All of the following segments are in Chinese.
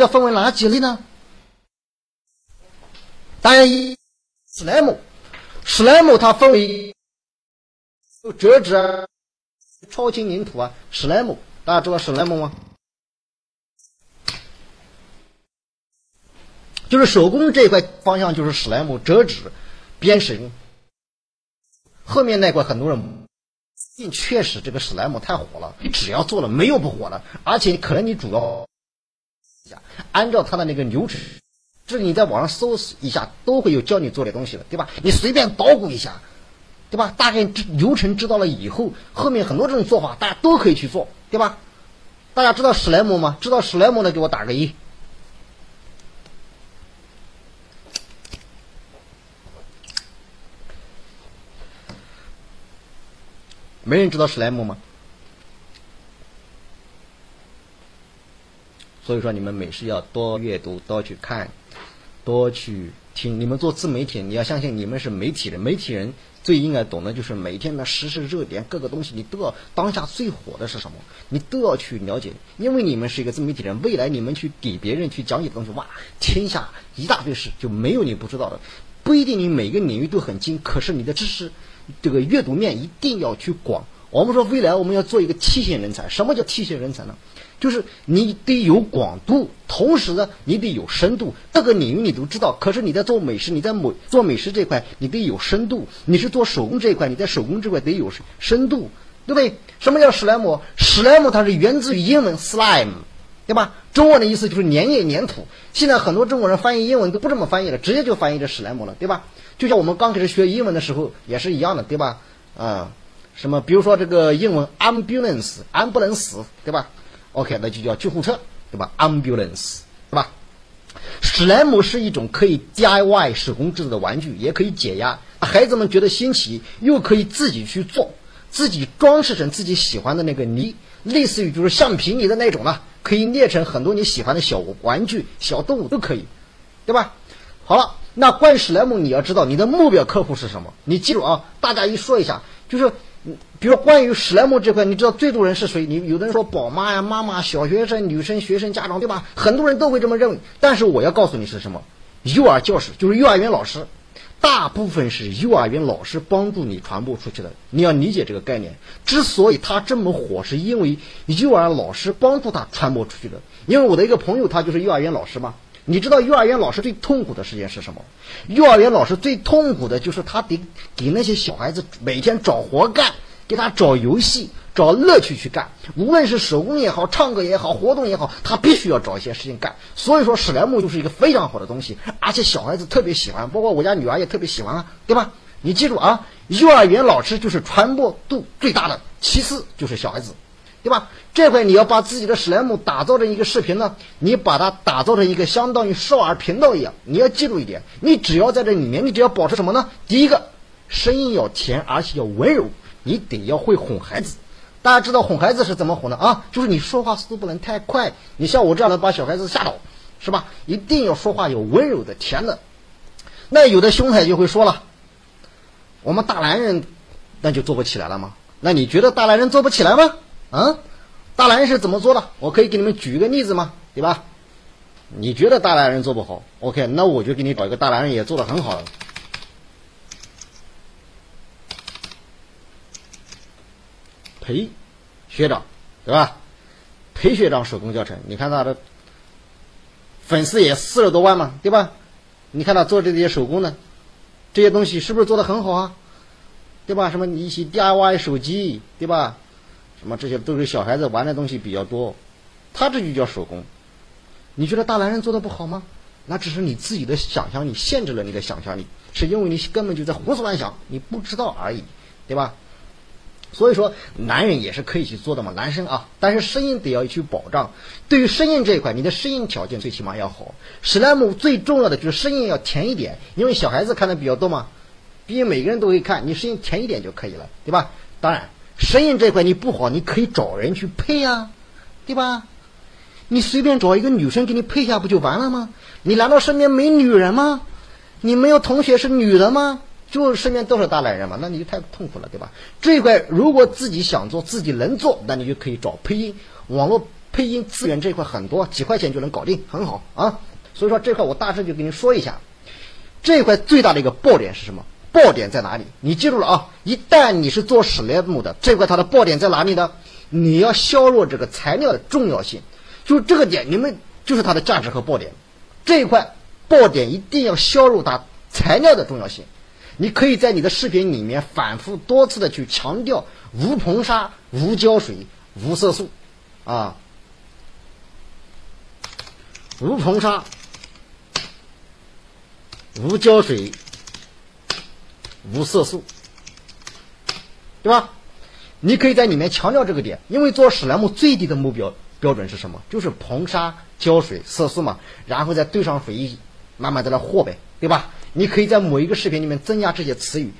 要分为哪几类呢？当然，一史莱姆，史莱姆它分为有折纸啊、超轻粘土啊，史莱姆，大家知道史莱姆吗？就是手工这一块方向就是史莱姆折纸、编绳，后面那块很多人，确实这个史莱姆太火了，只要做了没有不火的，而且可能你主要，按照它的那个流程，这你在网上搜索一下都会有教你做的东西的，对吧？你随便捣鼓一下，对吧？大概流程知道了以后，后面很多这种做法大家都可以去做，对吧？大家知道史莱姆吗？知道史莱姆的给我打个一。没人知道史莱姆吗？所以说你们没事要多阅读，多去看，多去听。你们做自媒体，你要相信你们是媒体人。媒体人最应该懂的就是每天的时事热点，各个东西你都要当下最火的是什么，你都要去了解。因为你们是一个自媒体人，未来你们去给别人去讲解的东西，哇，天下一大堆事，就没有你不知道的。不一定你每个领域都很精，可是你的知识。这个阅读面一定要去广。我们说未来我们要做一个 T 型人才，什么叫 T 型人才呢？就是你得有广度，同时呢你得有深度。各个领域你都知道，可是你在做美食，你在美做美食这块你得有深度。你是做手工这一块，你在手工这块得有深度，对不对？什么叫史莱姆？史莱姆它是源自于英文 slime，对吧？中文的意思就是粘液、粘土。现在很多中国人翻译英文都不这么翻译了，直接就翻译成史莱姆了，对吧？就像我们刚开始学英文的时候也是一样的，对吧？啊，什么比如说这个英文 ambulance，安不能死对吧？OK，那就叫救护车，对吧？ambulance，对吧？史莱姆是一种可以 DIY 手工制作的玩具，也可以解压，孩子们觉得新奇，又可以自己去做，自己装饰成自己喜欢的那个泥，类似于就是橡皮泥的那种呢，可以捏成很多你喜欢的小玩具、小动物都可以，对吧？好了。那关于史莱姆，你要知道你的目标客户是什么？你记住啊，大家一说一下，就是，比如关于史莱姆这块，你知道最多人是谁？你有的人说宝妈呀、妈妈、小学生、女生、学生、家长，对吧？很多人都会这么认为。但是我要告诉你是什么？幼儿教师就是幼儿园老师，大部分是幼儿园老师帮助你传播出去的。你要理解这个概念。之所以他这么火，是因为幼儿老师帮助他传播出去的。因为我的一个朋友，他就是幼儿园老师嘛。你知道幼儿园老师最痛苦的事情是什么？幼儿园老师最痛苦的就是他得给那些小孩子每天找活干，给他找游戏、找乐趣去干。无论是手工也好，唱歌也好，活动也好，他必须要找一些事情干。所以说，史莱姆就是一个非常好的东西，而且小孩子特别喜欢，包括我家女儿也特别喜欢啊，对吧？你记住啊，幼儿园老师就是传播度最大的，其次就是小孩子。对吧？这回你要把自己的史莱姆打造成一个视频呢，你把它打造成一个相当于少儿频道一样。你要记住一点，你只要在这里面，你只要保持什么呢？第一个，声音要甜，而且要温柔，你得要会哄孩子。大家知道哄孩子是怎么哄的啊？就是你说话速度不能太快，你像我这样的把小孩子吓到，是吧？一定要说话有温柔的、甜的。那有的兄台就会说了，我们大男人那就做不起来了吗？那你觉得大男人做不起来吗？啊，大男人是怎么做的？我可以给你们举一个例子吗？对吧？你觉得大男人做不好？OK，那我就给你找一个大男人也做的很好的。裴学长，对吧？裴学长手工教程，你看他的粉丝也四十多万嘛，对吧？你看他做这些手工的这些东西，是不是做的很好啊？对吧？什么一些 DIY 手机，对吧？什么这些都是小孩子玩的东西比较多，他这就叫手工。你觉得大男人做的不好吗？那只是你自己的想象力限制了你的想象力，是因为你根本就在胡思乱想，你不知道而已，对吧？所以说，男人也是可以去做的嘛，男生啊，但是声音得要去保障。对于声音这一块，你的声音条件最起码要好。史莱姆最重要的就是声音要甜一点，因为小孩子看的比较多嘛，毕竟每个人都会看，你声音甜一点就可以了，对吧？当然。声音这块你不好，你可以找人去配呀，对吧？你随便找一个女生给你配一下不就完了吗？你难道身边没女人吗？你没有同学是女的吗？就身边都是大男人嘛，那你就太痛苦了，对吧？这一块如果自己想做，自己能做，那你就可以找配音。网络配音资源这一块很多，几块钱就能搞定，很好啊。所以说这块我大致就跟你说一下，这块最大的一个爆点是什么？爆点在哪里？你记住了啊！一旦你是做史莱姆的，这块它的爆点在哪里呢？你要削弱这个材料的重要性，就这个点，你们就是它的价值和爆点。这一块爆点一定要削弱它材料的重要性。你可以在你的视频里面反复多次的去强调无硼砂、无胶水、无色素，啊，无硼砂、无胶水、无色素，对吧？你可以在里面强调这个点，因为做史莱姆最低的目标标准是什么？就是硼砂、胶水、色素嘛，然后再兑上水，慢慢在那和呗，对吧？你可以在某一个视频里面增加这些词语，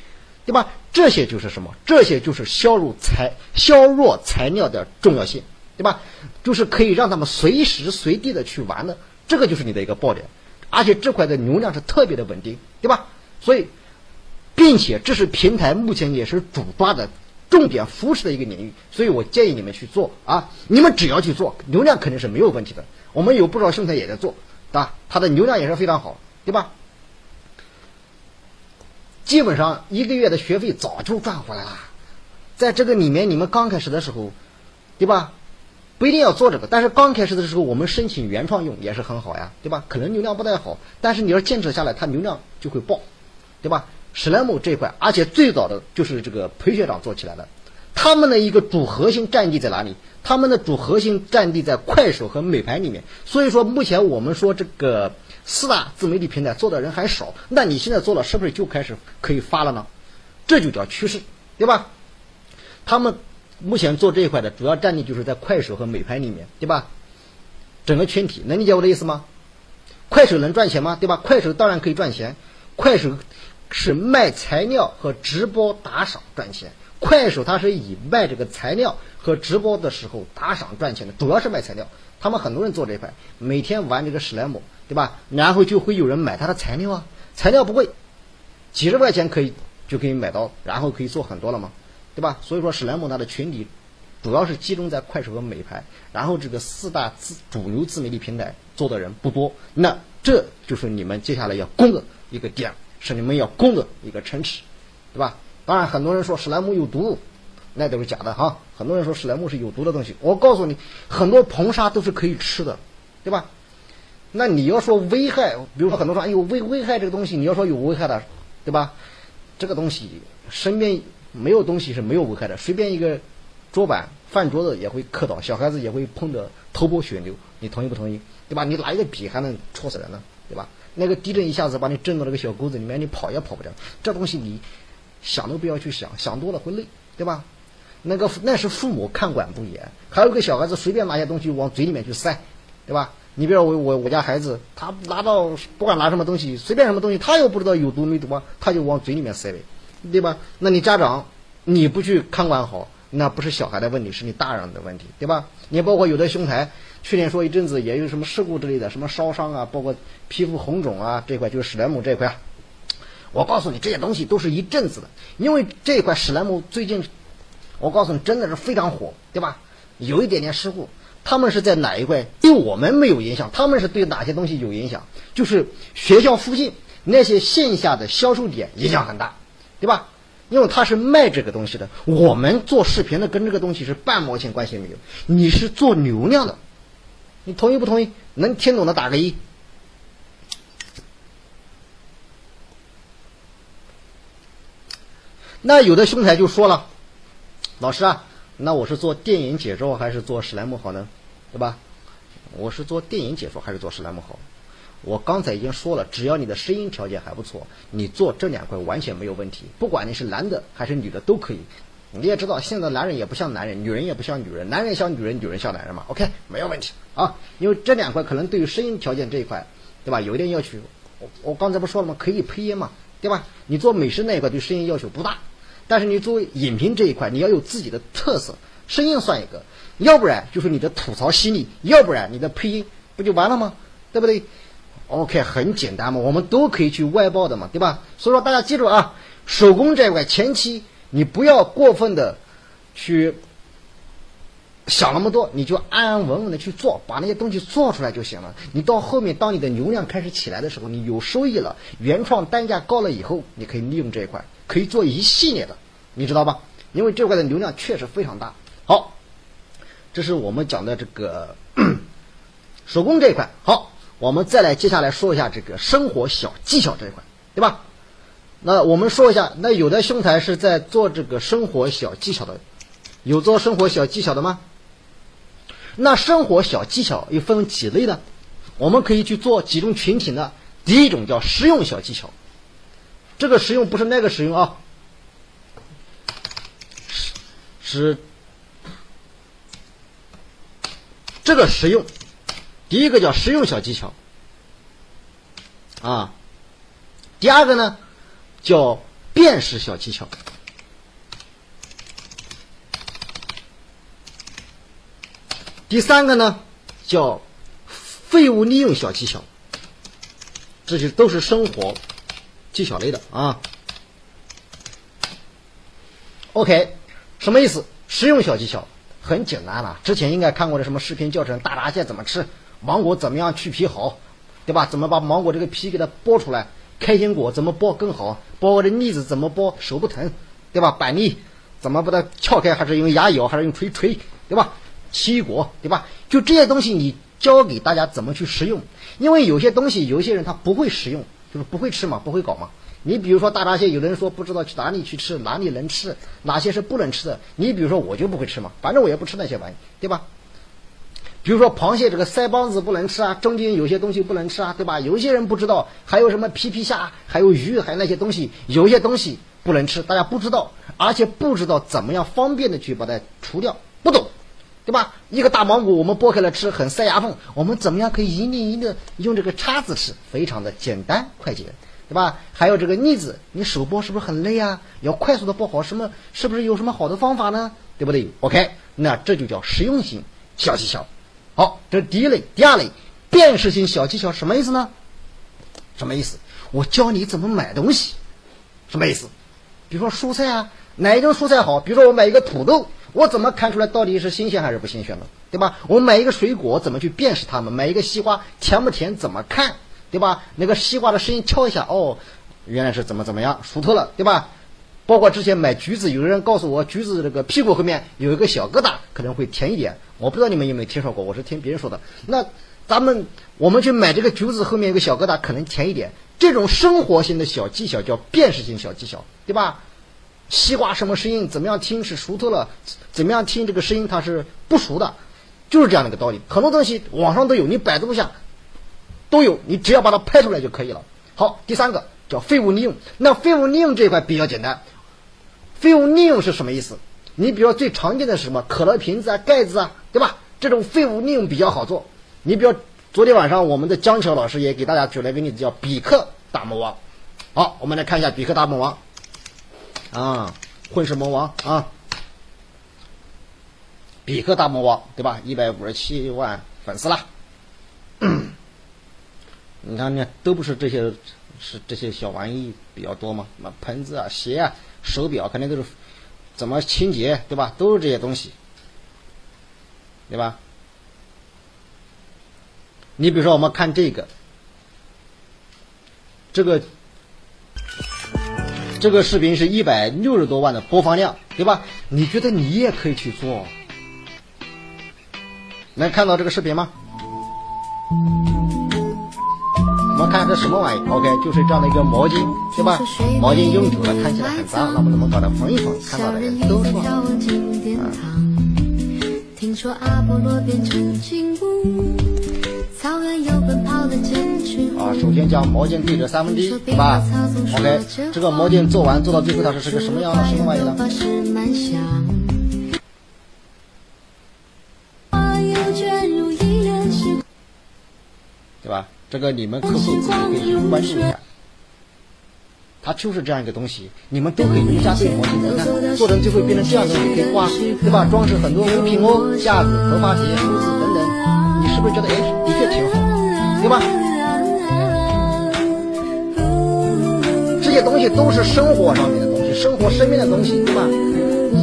对吧？这些就是什么？这些就是削弱材削弱材料的重要性，对吧？就是可以让他们随时随地的去玩的，这个就是你的一个爆点，而且这块的流量是特别的稳定，对吧？所以，并且这是平台目前也是主抓的重点扶持的一个领域，所以我建议你们去做啊！你们只要去做，流量肯定是没有问题的。我们有不少兄台也在做，对吧？它的流量也是非常好，对吧？基本上一个月的学费早就赚回来了，在这个里面，你们刚开始的时候，对吧？不一定要做这个，但是刚开始的时候，我们申请原创用也是很好呀，对吧？可能流量不太好，但是你要坚持下来，它流量就会爆，对吧？史莱姆这一块，而且最早的就是这个裴学长做起来的，他们的一个主核心战地在哪里？他们的主核心战地在快手和美拍里面，所以说目前我们说这个。四大自媒体平台做的人还少，那你现在做了，是不是就开始可以发了呢？这就叫趋势，对吧？他们目前做这一块的主要战地就是在快手和美拍里面，对吧？整个群体能理解我的意思吗？快手能赚钱吗？对吧？快手当然可以赚钱，快手是卖材料和直播打赏赚钱。快手它是以卖这个材料和直播的时候打赏赚钱的，主要是卖材料。他们很多人做这一块，每天玩这个史莱姆。对吧？然后就会有人买它的材料啊，材料不贵，几十块钱可以就可以买到，然后可以做很多了嘛，对吧？所以说史莱姆它的群体主要是集中在快手和美拍，然后这个四大自主流自媒体平台做的人不多，那这就是你们接下来要攻的一个点，是你们要攻的一个城池，对吧？当然很多人说史莱姆有毒，那都是假的哈。很多人说史莱姆是有毒的东西，我告诉你，很多硼砂都是可以吃的，对吧？那你要说危害，比如说很多说，哎呦危危害这个东西，你要说有危害的，对吧？这个东西身边没有东西是没有危害的，随便一个桌板、饭桌子也会磕倒，小孩子也会碰得头破血流，你同意不同意？对吧？你拿一个笔还能戳死人呢，对吧？那个地震一下子把你震到那个小沟子里面，你跑也跑不掉。这东西你想都不要去想，想多了会累，对吧？那个那是父母看管不严，还有个小孩子随便拿些东西往嘴里面去塞，对吧？你比如我我我家孩子，他拿到不管拿什么东西，随便什么东西，他又不知道有毒没毒啊，他就往嘴里面塞呗，对吧？那你家长你不去看管好，那不是小孩的问题，是你大人的问题，对吧？你包括有的兄台，去年说一阵子也有什么事故之类的，什么烧伤啊，包括皮肤红肿啊这块，就是史莱姆这块啊。我告诉你，这些东西都是一阵子的，因为这一块史莱姆最近，我告诉你真的是非常火，对吧？有一点点事故。他们是在哪一块？对我们没有影响，他们是对哪些东西有影响？就是学校附近那些线下的销售点影响很大，对吧？因为他是卖这个东西的，我们做视频的跟这个东西是半毛钱关系没有。你是做流量的，你同意不同意？能听懂的打个一。那有的兄台就说了，老师啊。那我是做电影解说还是做史莱姆好呢？对吧？我是做电影解说还是做史莱姆好？我刚才已经说了，只要你的声音条件还不错，你做这两块完全没有问题。不管你是男的还是女的都可以。你也知道，现在男人也不像男人，女人也不像女人，男人像女人，女人像男人嘛。OK，没有问题啊。因为这两块可能对于声音条件这一块，对吧？有一点要求。我我刚才不说了吗？可以配音嘛，对吧？你做美食那一块对声音要求不大。但是你作为影评这一块，你要有自己的特色，声音算一个，要不然就是你的吐槽犀利，要不然你的配音不就完了吗？对不对？OK，很简单嘛，我们都可以去外包的嘛，对吧？所以说大家记住啊，手工这一块前期你不要过分的去想那么多，你就安安稳稳的去做，把那些东西做出来就行了。你到后面，当你的流量开始起来的时候，你有收益了，原创单价高了以后，你可以利用这一块，可以做一系列的，你知道吧？因为这块的流量确实非常大。好，这是我们讲的这个 手工这一块。好，我们再来接下来说一下这个生活小技巧这一块，对吧？那我们说一下，那有的兄台是在做这个生活小技巧的，有做生活小技巧的吗？那生活小技巧又分几类呢？我们可以去做几种群体呢？第一种叫实用小技巧，这个实用不是那个实用啊，是是这个实用。第一个叫实用小技巧啊，第二个呢叫辨识小技巧。第三个呢，叫废物利用小技巧，这些都是生活技巧类的啊。OK，什么意思？实用小技巧很简单了，之前应该看过的什么视频教程，大闸蟹怎么吃，芒果怎么样去皮好，对吧？怎么把芒果这个皮给它剥出来？开心果怎么剥更好？剥我的栗子怎么剥手不疼，对吧？板栗怎么把它撬开？还是用牙咬，还是用锤锤，对吧？奇异果，对吧？就这些东西，你教给大家怎么去食用。因为有些东西，有些人他不会食用，就是不会吃嘛，不会搞嘛。你比如说大闸蟹，有的人说不知道去哪里去吃，哪里能吃，哪些是不能吃的。你比如说我就不会吃嘛，反正我也不吃那些玩意，对吧？比如说螃蟹这个腮帮子不能吃啊，中间有些东西不能吃啊，对吧？有些人不知道，还有什么皮皮虾，还有鱼，还有那些东西，有些东西不能吃，大家不知道，而且不知道怎么样方便的去把它除掉，不懂。对吧？一个大芒果，我们剥开了吃，很塞牙缝。我们怎么样可以一粒一粒用这个叉子吃？非常的简单快捷，对吧？还有这个腻子，你手剥是不是很累啊？要快速的剥好，什么是不是有什么好的方法呢？对不对？OK，那这就叫实用性小技巧。好，这是第一类。第二类，辨识性小技巧什么意思呢？什么意思？我教你怎么买东西，什么意思？比如说蔬菜啊，哪一种蔬菜好？比如说我买一个土豆。我怎么看出来到底是新鲜还是不新鲜的，对吧？我买一个水果怎么去辨识它们？买一个西瓜甜不甜？怎么看，对吧？那个西瓜的声音敲一下，哦，原来是怎么怎么样，熟透了，对吧？包括之前买橘子，有人告诉我橘子这个屁股后面有一个小疙瘩，可能会甜一点。我不知道你们有没有听说过，我是听别人说的。那咱们我们去买这个橘子后面有个小疙瘩，可能甜一点。这种生活性的小技巧叫辨识性小技巧，对吧？西瓜什么声音？怎么样听是熟透了？怎么样听这个声音它是不熟的？就是这样的一个道理。很多东西网上都有，你百度一下都有，你只要把它拍出来就可以了。好，第三个叫废物利用。那废物利用这一块比较简单。废物利用是什么意思？你比如说最常见的是什么？可乐瓶子啊、盖子啊，对吧？这种废物利用比较好做。你比如昨天晚上我们的江桥老师也给大家举了一个例子，叫比克大魔王。好，我们来看一下比克大魔王。啊，混世魔王啊，比克大魔王对吧？一百五十七万粉丝了。你看，那都不是这些，是这些小玩意比较多嘛？什么盆子啊、鞋啊、手表，肯定都是怎么清洁对吧？都是这些东西，对吧？你比如说，我们看这个，这个。这个视频是一百六十多万的播放量，对吧？你觉得你也可以去做？能看到这个视频吗？我们看这什么玩意？OK，就是这样的一个毛巾，对吧？毛巾用久了看起来很脏，那么怎么搞的？缝一缝，看到的人都说。啊，首先将毛巾对折三分之一，对吧？OK，这个毛巾做完做到最后，它是是个什么样的什么玩意呢？这个你们客户自己可以去关注一下，它就是这样一个东西，你们都可以用家对毛巾，你看做成就会变成这样的东西，可以挂，对吧？装饰很多物品哦，架子、头发鞋、梳子等等，你是不是觉得哎，的确挺好，对吧？这些东西都是生活上面的东西，生活身边的东西，对吧？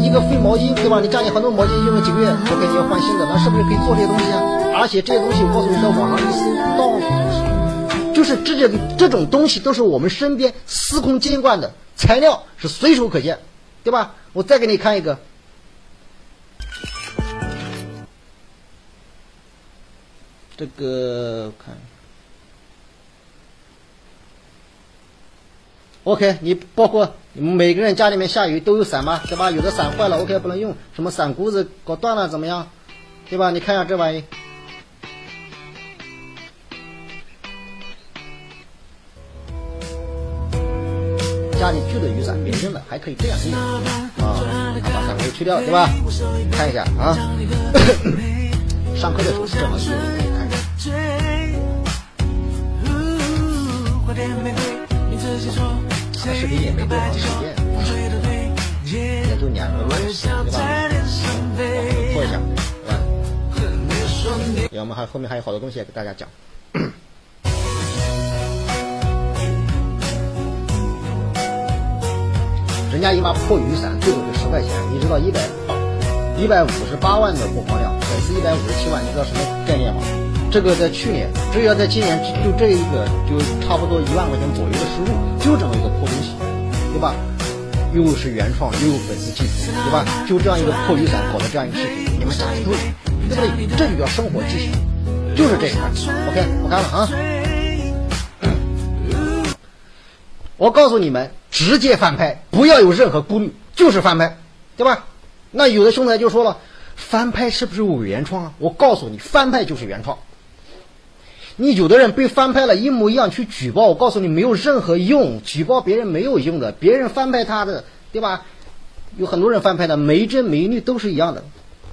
一个废毛巾，对吧？你家里很多毛巾用了几个月我给你要换新的，那是不是可以做这些东西啊？而且这些东西我告诉你，在网上一搜，到处都是，就是这些这种东西都是我们身边司空见惯的材料，是随手可见，对吧？我再给你看一个。这个看，OK，你包括你们每个人家里面下雨都有伞吗？对吧？有的伞坏了，OK 不能用，什么伞骨子搞断了怎么样？对吧？你看一下这玩意，还可以这样啊，把伞骨去掉，对吧？看一下啊，上课的时候正好用。视频也没多长时间，也就两个月，对吧？过一下，对吧？我们还后面还有好多东西要给大家讲。人家一把破雨伞最多就十块钱，你知道一百一百五十八万的播放量，粉丝一百五十七万，你知道什么概念吗？这个在去年，只要在今年就这一个，就差不多一万块钱左右的收入，就这么一个破东西，对吧？又是原创，又有粉丝基础，对吧？就这样一个破雨伞搞的这样一个视频，你们想对，对不对？这就叫生活技巧，就是这一块。OK，我看了啊。我告诉你们，直接翻拍，不要有任何顾虑，就是翻拍，对吧？那有的兄弟就说了，翻拍是不是伪原创啊？我告诉你，翻拍就是原创。你有的人被翻拍了一模一样去举报，我告诉你没有任何用，举报别人没有用的，别人翻拍他的，对吧？有很多人翻拍的，每帧每率都是一样的，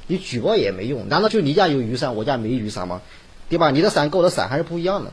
你举报也没用。难道就你家有雨伞，我家没雨伞吗？对吧？你的伞跟我的伞还是不一样的。